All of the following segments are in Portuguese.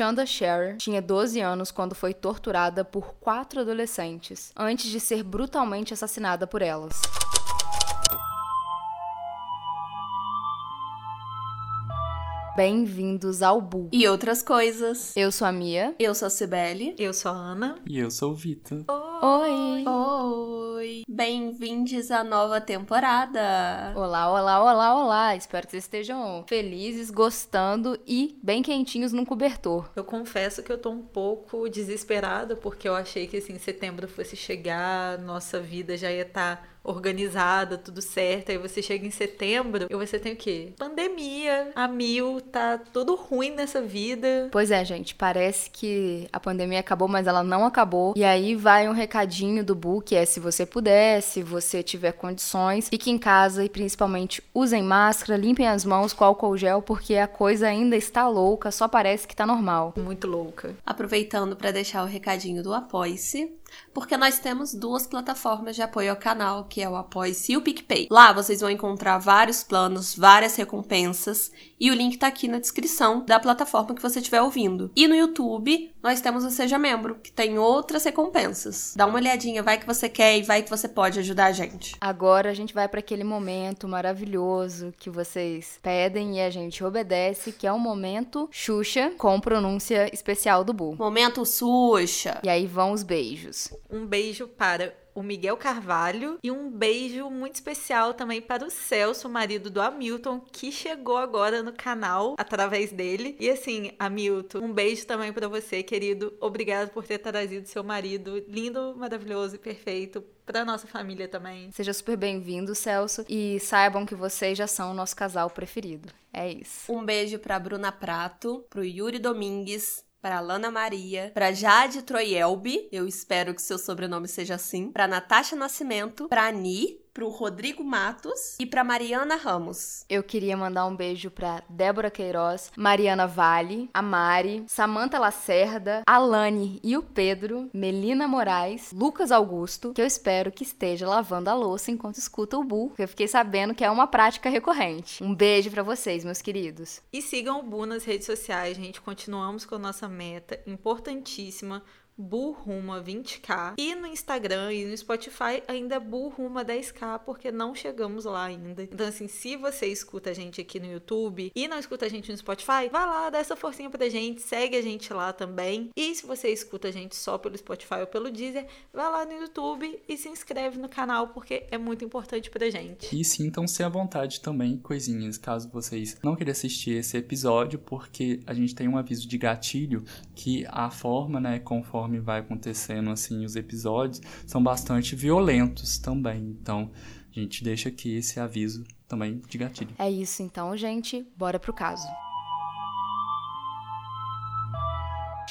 Shanda Scherer tinha 12 anos quando foi torturada por quatro adolescentes, antes de ser brutalmente assassinada por elas. Bem-vindos ao Bu. E outras coisas. Eu sou a Mia. Eu sou a Cibele. Eu sou a Ana. E eu sou o Vitor. Oi! Oi! Bem-vindos à nova temporada! Olá, olá, olá, olá! Espero que vocês estejam felizes, gostando e bem quentinhos num cobertor. Eu confesso que eu tô um pouco desesperada porque eu achei que assim, setembro fosse chegar, nossa vida já ia estar. Tá organizada, tudo certo. Aí você chega em setembro e você tem o quê? Pandemia, a mil, tá tudo ruim nessa vida. Pois é, gente, parece que a pandemia acabou, mas ela não acabou. E aí vai um recadinho do que é se você puder, se você tiver condições, fique em casa e principalmente usem máscara, limpem as mãos com álcool gel, porque a coisa ainda está louca, só parece que tá normal. Muito louca. Aproveitando para deixar o recadinho do Apoie-se, porque nós temos duas plataformas de apoio ao canal, que é o Apoie-se e o PicPay. Lá vocês vão encontrar vários planos, várias recompensas, e o link tá aqui na descrição da plataforma que você estiver ouvindo. E no YouTube, nós temos o Seja Membro, que tem outras recompensas. Dá uma olhadinha, vai que você quer e vai que você pode ajudar a gente. Agora a gente vai para aquele momento maravilhoso que vocês pedem e a gente obedece, que é o momento Xuxa com pronúncia especial do Bu. Momento Xuxa. E aí vão os beijos. Um beijo para o Miguel Carvalho e um beijo muito especial também para o Celso, marido do Hamilton, que chegou agora no canal através dele. E assim, Hamilton, um beijo também para você, querido. Obrigado por ter trazido seu marido lindo, maravilhoso e perfeito para nossa família também. Seja super bem-vindo, Celso, e saibam que vocês já são o nosso casal preferido. É isso. Um beijo para Bruna Prato, pro Yuri Domingues, para Lana Maria, para Jade Troielbi, eu espero que seu sobrenome seja assim, para Natasha Nascimento, para Ani, pro Rodrigo Matos e pra Mariana Ramos. Eu queria mandar um beijo pra Débora Queiroz, Mariana Vale, a Mari, Samanta Lacerda, Alane e o Pedro, Melina Moraes, Lucas Augusto, que eu espero que esteja lavando a louça enquanto escuta o Bu, que eu fiquei sabendo que é uma prática recorrente. Um beijo para vocês, meus queridos. E sigam o Bu nas redes sociais, gente. Continuamos com a nossa meta importantíssima Burruma 20k. E no Instagram e no Spotify ainda Burruma 10k, porque não chegamos lá ainda. Então, assim, se você escuta a gente aqui no YouTube e não escuta a gente no Spotify, vá lá, dá essa forcinha pra gente, segue a gente lá também. E se você escuta a gente só pelo Spotify ou pelo Deezer, vá lá no YouTube e se inscreve no canal, porque é muito importante pra gente. E sintam-se à vontade também, coisinhas, caso vocês não queiram assistir esse episódio, porque a gente tem um aviso de gatilho que a forma, né, conforme conforme vai acontecendo assim os episódios, são bastante violentos também. Então, a gente deixa aqui esse aviso também de gatilho. É isso então, gente. Bora pro caso.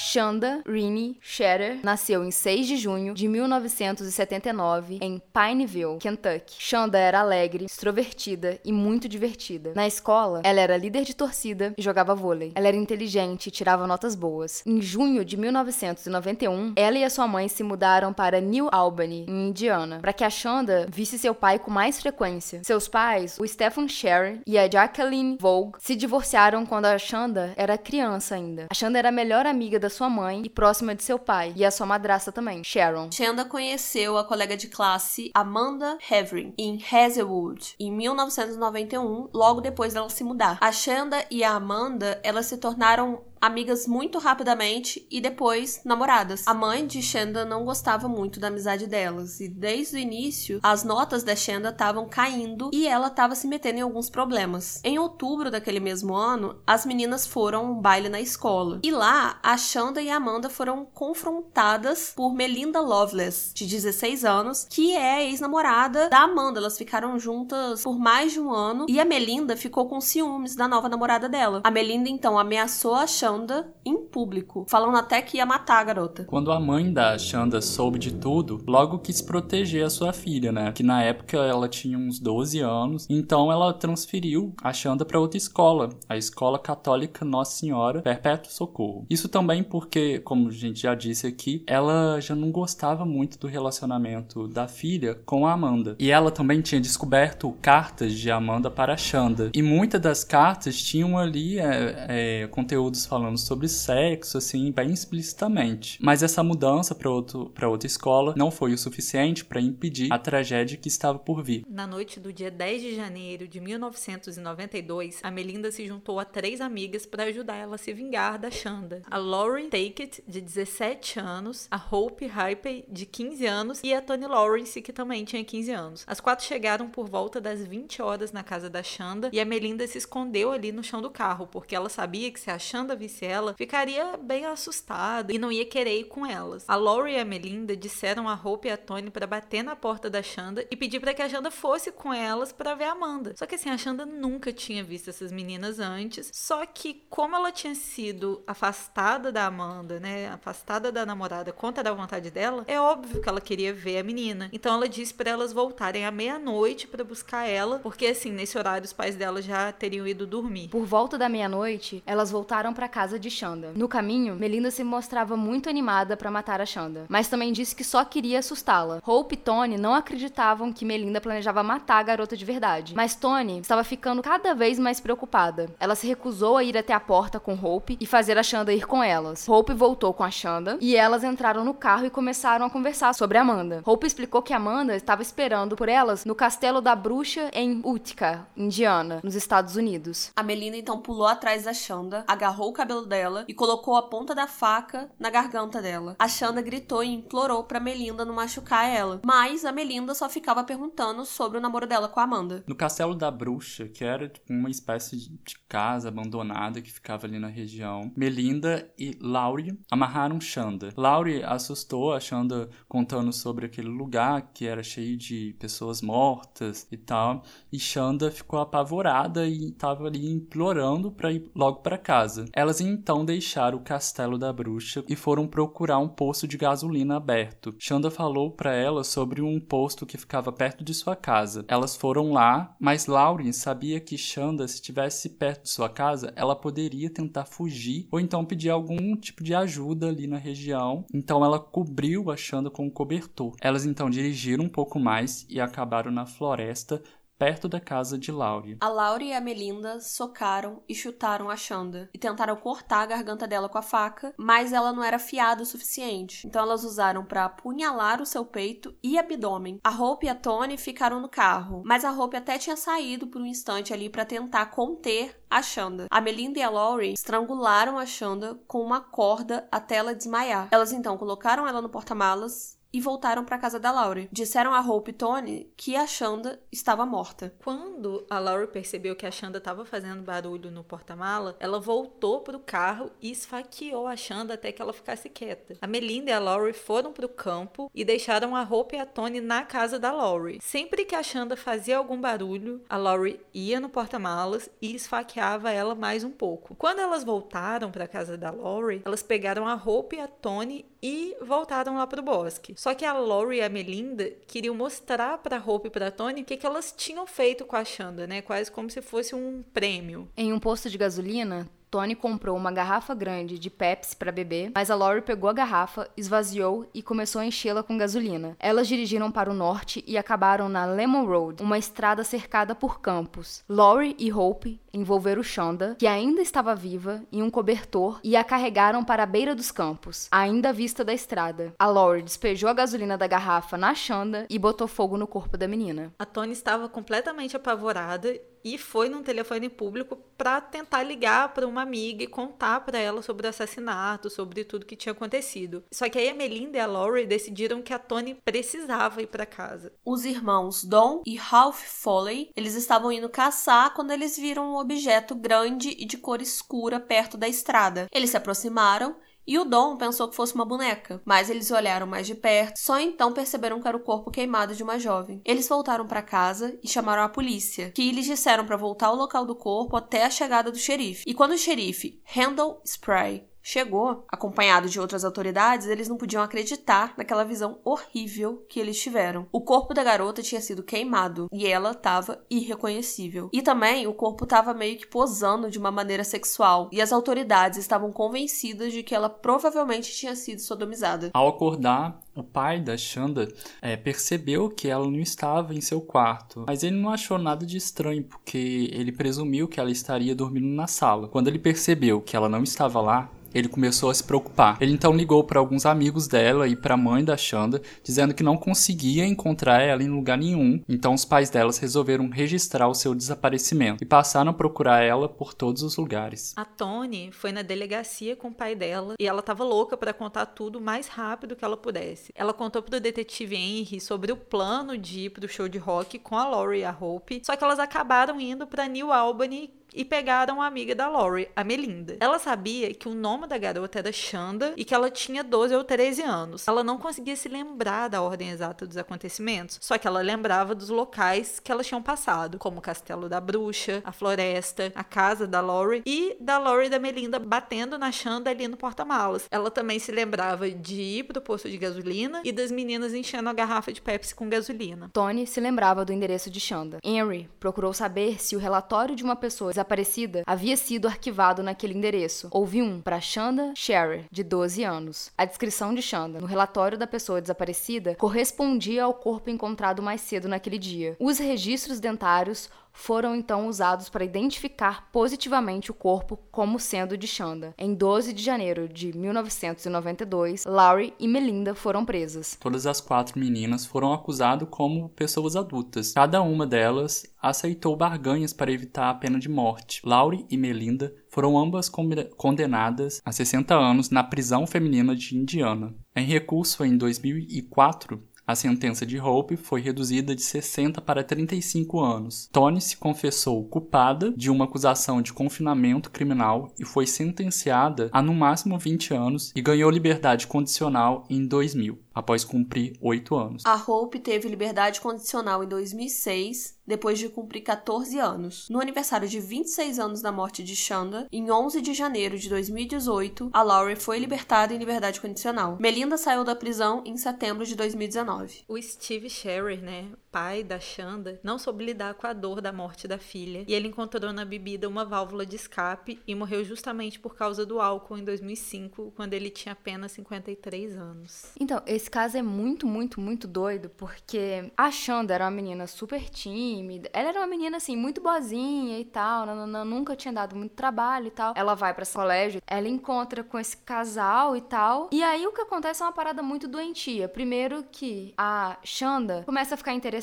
Shanda Rini Scherer nasceu em 6 de junho de 1979 em Pineville, Kentucky. Shanda era alegre, extrovertida e muito divertida. Na escola, ela era líder de torcida e jogava vôlei. Ela era inteligente e tirava notas boas. Em junho de 1991, ela e a sua mãe se mudaram para New Albany, em Indiana, para que a Shanda visse seu pai com mais frequência. Seus pais, o Stephen Scherer e a Jacqueline Vogue, se divorciaram quando a Shanda era criança ainda. A Shanda era a melhor amiga da da sua mãe e próxima de seu pai, e a sua madrasta também, Sharon. Shanda conheceu a colega de classe Amanda Havering em Hazelwood em 1991, logo depois dela se mudar. A Shanda e a Amanda, elas se tornaram amigas muito rapidamente e depois namoradas. A mãe de Shanda não gostava muito da amizade delas e desde o início as notas da Shanda estavam caindo e ela estava se metendo em alguns problemas. Em outubro daquele mesmo ano, as meninas foram a um baile na escola e lá a Shanda e a Amanda foram confrontadas por Melinda Loveless, de 16 anos, que é ex-namorada da Amanda. Elas ficaram juntas por mais de um ano e a Melinda ficou com ciúmes da nova namorada dela. A Melinda então ameaçou a Shanda Shanda em público, falando até que ia matar a garota. Quando a mãe da Shanda soube de tudo, logo quis proteger a sua filha, né? Que na época ela tinha uns 12 anos, então ela transferiu a Shanda para outra escola, a Escola Católica Nossa Senhora Perpétuo Socorro. Isso também porque, como a gente já disse aqui, ela já não gostava muito do relacionamento da filha com a Amanda. E ela também tinha descoberto cartas de Amanda para a E muitas das cartas tinham ali é, é, conteúdos falando falando sobre sexo assim, bem explicitamente. Mas essa mudança para outra escola não foi o suficiente para impedir a tragédia que estava por vir. Na noite do dia 10 de janeiro de 1992, a Melinda se juntou a três amigas para ajudar ela a se vingar da Shanda. A Laurie Takeit, de 17 anos, a Hope Hype, de 15 anos, e a Tony Lawrence, que também tinha 15 anos. As quatro chegaram por volta das 20 horas na casa da Shanda e a Melinda se escondeu ali no chão do carro, porque ela sabia que se a Shanda ela, ficaria bem assustada e não ia querer ir com elas. A Laurie e a Melinda disseram a Hope e a Tony para bater na porta da Shanda e pedir para que a Shanda fosse com elas para ver a Amanda. Só que assim, a Shanda nunca tinha visto essas meninas antes, só que como ela tinha sido afastada da Amanda, né, afastada da namorada contra a vontade dela, é óbvio que ela queria ver a menina. Então ela disse para elas voltarem à meia-noite para buscar ela, porque assim, nesse horário os pais dela já teriam ido dormir. Por volta da meia-noite, elas voltaram para casa de Shanda. No caminho, Melinda se mostrava muito animada para matar a Shanda, mas também disse que só queria assustá-la. Hope e Tony não acreditavam que Melinda planejava matar a garota de verdade, mas Tony estava ficando cada vez mais preocupada. Ela se recusou a ir até a porta com Hope e fazer a Shanda ir com elas. Hope voltou com a Shanda e elas entraram no carro e começaram a conversar sobre Amanda. Hope explicou que Amanda estava esperando por elas no castelo da bruxa em Utica, Indiana, nos Estados Unidos. A Melinda então pulou atrás da Shanda, agarrou o cabelo dela e colocou a ponta da faca na garganta dela. A Shanda gritou e implorou para Melinda não machucar ela, mas a Melinda só ficava perguntando sobre o namoro dela com a Amanda. No castelo da bruxa, que era tipo, uma espécie de casa abandonada que ficava ali na região, Melinda e Laurie amarraram Shanda. Laurie assustou a Shanda contando sobre aquele lugar que era cheio de pessoas mortas e tal, e Shanda ficou apavorada e estava ali implorando para ir logo para casa. Elas então deixaram o castelo da bruxa e foram procurar um posto de gasolina aberto. Shanda falou para elas sobre um posto que ficava perto de sua casa. Elas foram lá, mas Lauren sabia que Shanda, se estivesse perto de sua casa, ela poderia tentar fugir ou então pedir algum tipo de ajuda ali na região. Então ela cobriu a Shanda com um cobertor. Elas então dirigiram um pouco mais e acabaram na floresta perto da casa de Laurie. A Laurie e a Melinda socaram e chutaram a Shanda e tentaram cortar a garganta dela com a faca, mas ela não era afiada o suficiente. Então elas usaram para apunhalar o seu peito e abdômen. A Hope e a Tony ficaram no carro, mas a Hope até tinha saído por um instante ali para tentar conter a Shanda. A Melinda e a Laurie estrangularam a Shanda com uma corda até ela desmaiar. Elas então colocaram ela no porta-malas e voltaram para casa da Laurie. Disseram a Hope e Tony que a Shanda estava morta. Quando a Laurie percebeu que a Shanda estava fazendo barulho no porta-mala, ela voltou pro carro e esfaqueou a Shanda até que ela ficasse quieta. A Melinda e a Laurie foram pro campo e deixaram a Hope e a Tony na casa da Laurie. Sempre que a Shanda fazia algum barulho, a Laurie ia no porta-malas e esfaqueava ela mais um pouco. Quando elas voltaram para casa da Laurie, elas pegaram a Hope e a Tony e voltaram lá pro bosque. Só que a Lori e a Melinda queriam mostrar pra Hope e pra Tony o que, que elas tinham feito com a Xanda, né? Quase como se fosse um prêmio. Em um posto de gasolina, Tony comprou uma garrafa grande de Pepsi para beber, mas a Lori pegou a garrafa, esvaziou e começou a enchê-la com gasolina. Elas dirigiram para o norte e acabaram na Lemon Road, uma estrada cercada por campos. Lori e Hope envolveram Shonda, que ainda estava viva, em um cobertor e a carregaram para a beira dos campos, ainda à vista da estrada. A Lori despejou a gasolina da garrafa na Shonda e botou fogo no corpo da menina. A Tony estava completamente apavorada e foi num telefone público para tentar ligar para uma amiga e contar para ela sobre o assassinato, sobre tudo que tinha acontecido. Só que aí a Melinda e a Laurie decidiram que a Tony precisava ir para casa. Os irmãos Don e Ralph Foley, eles estavam indo caçar quando eles viram um objeto grande e de cor escura perto da estrada. Eles se aproximaram e o Dom pensou que fosse uma boneca, mas eles olharam mais de perto, só então perceberam que era o corpo queimado de uma jovem. Eles voltaram para casa e chamaram a polícia, que lhes disseram para voltar ao local do corpo até a chegada do xerife. E quando o xerife Randall Spray chegou, acompanhado de outras autoridades, eles não podiam acreditar naquela visão horrível que eles tiveram. O corpo da garota tinha sido queimado e ela estava irreconhecível. E também o corpo estava meio que posando de uma maneira sexual, e as autoridades estavam convencidas de que ela provavelmente tinha sido sodomizada. Ao acordar, o pai da Shanda é, percebeu que ela não estava em seu quarto, mas ele não achou nada de estranho porque ele presumiu que ela estaria dormindo na sala. Quando ele percebeu que ela não estava lá, ele começou a se preocupar. Ele então ligou para alguns amigos dela e para a mãe da Shanda, dizendo que não conseguia encontrar ela em lugar nenhum. Então os pais delas resolveram registrar o seu desaparecimento e passaram a procurar ela por todos os lugares. A Tony foi na delegacia com o pai dela e ela estava louca para contar tudo o mais rápido que ela pudesse. Ela contou pro detetive Henry sobre o plano de ir pro show de rock com a Laurie e a Hope, só que elas acabaram indo para New Albany e pegaram a amiga da Lori, a Melinda. Ela sabia que o nome da garota era Shanda e que ela tinha 12 ou 13 anos. Ela não conseguia se lembrar da ordem exata dos acontecimentos, só que ela lembrava dos locais que elas tinham passado, como o Castelo da Bruxa, a floresta, a casa da Lori e da Lori e da Melinda batendo na Shanda ali no porta-malas. Ela também se lembrava de ir pro posto de gasolina e das meninas enchendo a garrafa de Pepsi com gasolina. Tony se lembrava do endereço de Shanda. Henry procurou saber se o relatório de uma pessoa desaparecida havia sido arquivado naquele endereço. Houve um para Shanda Scherer, de 12 anos. A descrição de Shanda no relatório da pessoa desaparecida correspondia ao corpo encontrado mais cedo naquele dia. Os registros dentários foram então usados para identificar positivamente o corpo como sendo de Shanda. Em 12 de janeiro de 1992, Laurie e Melinda foram presas. Todas as quatro meninas foram acusadas como pessoas adultas. Cada uma delas aceitou barganhas para evitar a pena de morte. Laurie e Melinda foram ambas condenadas a 60 anos na prisão feminina de Indiana. Em recurso em 2004, a sentença de Hope foi reduzida de 60 para 35 anos. Tony se confessou culpada de uma acusação de confinamento criminal e foi sentenciada a no máximo 20 anos e ganhou liberdade condicional em 2000 após cumprir oito anos. A Hope teve liberdade condicional em 2006, depois de cumprir 14 anos. No aniversário de 26 anos da morte de Shanda, em 11 de janeiro de 2018, a Laurie foi libertada em liberdade condicional. Melinda saiu da prisão em setembro de 2019. O Steve Sherry, né, pai da Shanda, não soube lidar com a dor da morte da filha, e ele encontrou na bebida uma válvula de escape e morreu justamente por causa do álcool em 2005, quando ele tinha apenas 53 anos. Então, esse caso é muito, muito, muito doido, porque a Xanda era uma menina super tímida. Ela era uma menina, assim, muito boazinha e tal, nunca tinha dado muito trabalho e tal. Ela vai para esse colégio, ela encontra com esse casal e tal. E aí o que acontece é uma parada muito doentia. Primeiro que a Xanda começa a ficar interessada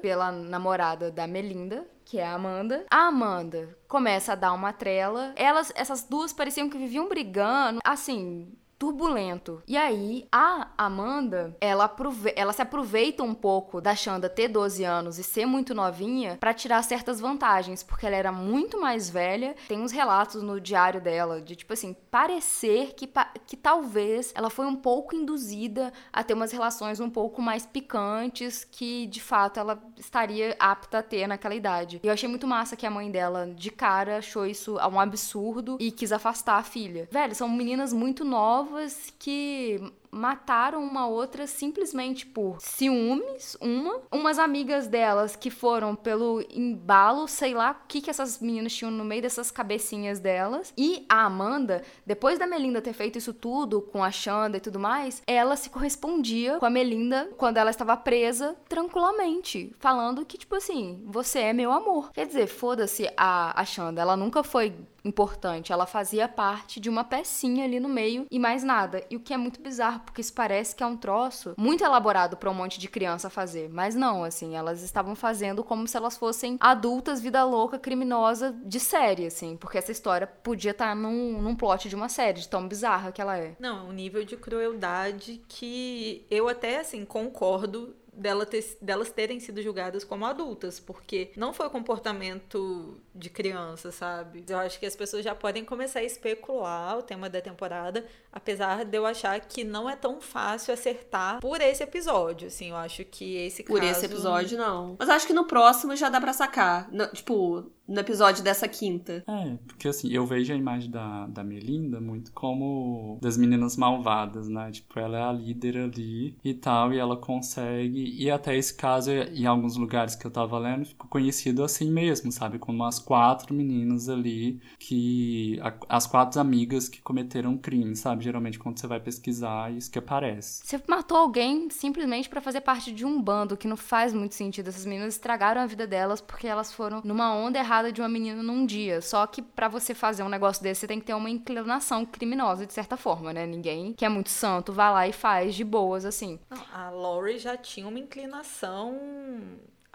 pela namorada da Melinda, que é a Amanda. A Amanda começa a dar uma trela. Elas, essas duas pareciam que viviam brigando, assim, turbulento. E aí, a Amanda, ela, ela se aproveita um pouco da Xanda ter 12 anos e ser muito novinha para tirar certas vantagens, porque ela era muito mais velha. Tem uns relatos no diário dela de, tipo assim, parecer que, que talvez ela foi um pouco induzida a ter umas relações um pouco mais picantes que, de fato, ela estaria apta a ter naquela idade. E eu achei muito massa que a mãe dela, de cara, achou isso um absurdo e quis afastar a filha. Velho, são meninas muito novas novas que mataram uma outra simplesmente por ciúmes, uma. Umas amigas delas que foram pelo embalo, sei lá o que, que essas meninas tinham no meio dessas cabecinhas delas. E a Amanda, depois da Melinda ter feito isso tudo com a Xanda e tudo mais, ela se correspondia com a Melinda quando ela estava presa tranquilamente, falando que, tipo assim, você é meu amor. Quer dizer, foda-se a, a Xanda, ela nunca foi importante, ela fazia parte de uma pecinha ali no meio e mais nada. E o que é muito bizarro, porque isso parece que é um troço muito elaborado para um monte de criança fazer. Mas não, assim, elas estavam fazendo como se elas fossem adultas, vida louca, criminosa de série, assim. Porque essa história podia estar tá num, num plot de uma série, de tão bizarra que ela é. Não, um nível de crueldade que eu até, assim, concordo dela ter, delas terem sido julgadas como adultas, porque não foi comportamento de criança, sabe? Eu acho que as pessoas já podem começar a especular o tema da temporada, apesar de eu achar que não é tão fácil acertar por esse episódio, assim, eu acho que esse por caso... Por esse episódio, não. Mas acho que no próximo já dá pra sacar. Tipo, no episódio dessa quinta. É, porque assim, eu vejo a imagem da, da Melinda muito como das meninas malvadas, né? Tipo, ela é a líder ali e tal, e ela consegue. E até esse caso, em alguns lugares que eu tava lendo, ficou conhecido assim mesmo, sabe? Como as quatro meninas ali que. A, as quatro amigas que cometeram crime, sabe? Geralmente quando você vai pesquisar, é isso que aparece. Você matou alguém simplesmente para fazer parte de um bando que não faz muito sentido. Essas meninas estragaram a vida delas porque elas foram numa onda errada de uma menina num dia. Só que para você fazer um negócio desse, você tem que ter uma inclinação criminosa, de certa forma, né? Ninguém que é muito santo vai lá e faz de boas, assim. Não, a Laurie já tinha uma inclinação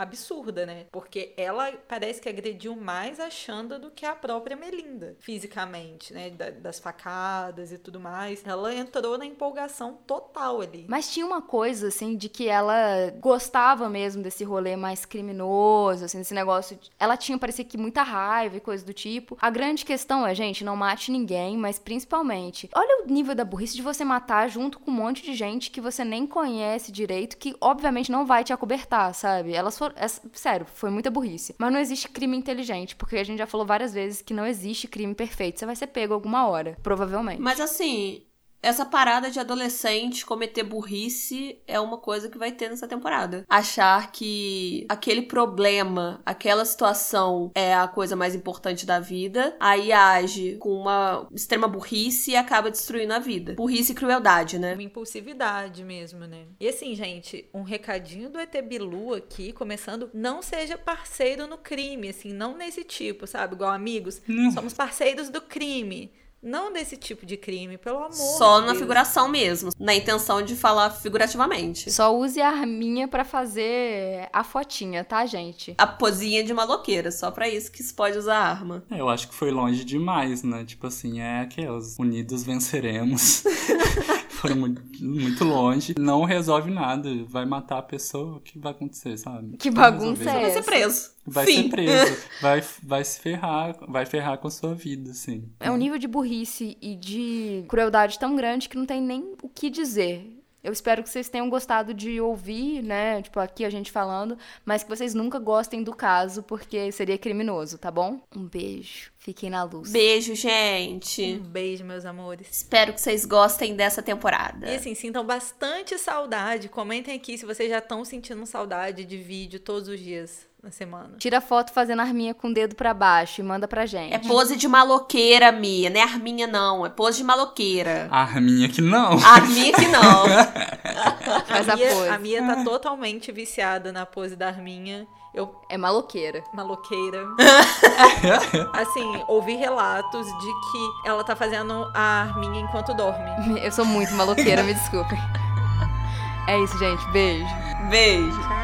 absurda, né? Porque ela parece que agrediu mais a Xanda do que a própria Melinda, fisicamente, né? Da, das facadas e tudo mais. Ela entrou na empolgação total ali. Mas tinha uma coisa, assim, de que ela gostava mesmo desse rolê mais criminoso, assim, desse negócio. De... Ela tinha, parecia que, muita raiva e coisa do tipo. A grande questão é, gente, não mate ninguém, mas principalmente, olha o nível da burrice de você matar junto com um monte de gente que você nem conhece direito, que obviamente não vai te acobertar, sabe? Elas foram sério, foi muita burrice. Mas não existe crime inteligente, porque a gente já falou várias vezes que não existe crime perfeito. Você vai ser pego alguma hora, provavelmente. Mas assim, essa parada de adolescente cometer burrice é uma coisa que vai ter nessa temporada. Achar que aquele problema, aquela situação é a coisa mais importante da vida, aí age com uma extrema burrice e acaba destruindo a vida. Burrice e crueldade, né? Uma impulsividade mesmo, né? E assim, gente, um recadinho do ET Bilu aqui, começando, não seja parceiro no crime, assim, não nesse tipo, sabe? Igual amigos, hum. somos parceiros do crime. Não desse tipo de crime, pelo amor Só de na Deus. figuração mesmo, na intenção de falar figurativamente. Só use a arminha para fazer a fotinha, tá, gente? A posinha de maloqueira, só para isso que se pode usar a arma. É, eu acho que foi longe demais, né? Tipo assim, é aquelas unidos venceremos. Foram muito, muito longe. Não resolve nada. Vai matar a pessoa, o que vai acontecer, sabe? Que bagunça é Vai ser preso. Vai Sim. ser preso. Vai, vai se ferrar, vai ferrar com a sua vida, assim. É um nível de burrice e de crueldade tão grande que não tem nem o que dizer. Eu espero que vocês tenham gostado de ouvir, né? Tipo, aqui a gente falando, mas que vocês nunca gostem do caso, porque seria criminoso, tá bom? Um beijo. Fiquem na luz. Beijo, gente. Um beijo, meus amores. Espero que vocês gostem dessa temporada. E assim, sintam bastante saudade. Comentem aqui se vocês já estão sentindo saudade de vídeo todos os dias na semana. Tira foto fazendo arminha com o dedo pra baixo e manda pra gente. É pose de maloqueira, Mia. Não é arminha, não. É pose de maloqueira. A Arminha que não. Arminha que não. Faz a Mia, pose. a Mia tá totalmente viciada na pose da Arminha. Eu, É maloqueira. maloqueira. assim, ouvi relatos de que ela tá fazendo a Arminha enquanto dorme. Eu sou muito maloqueira, me desculpem. É isso, gente. Beijo. Beijo.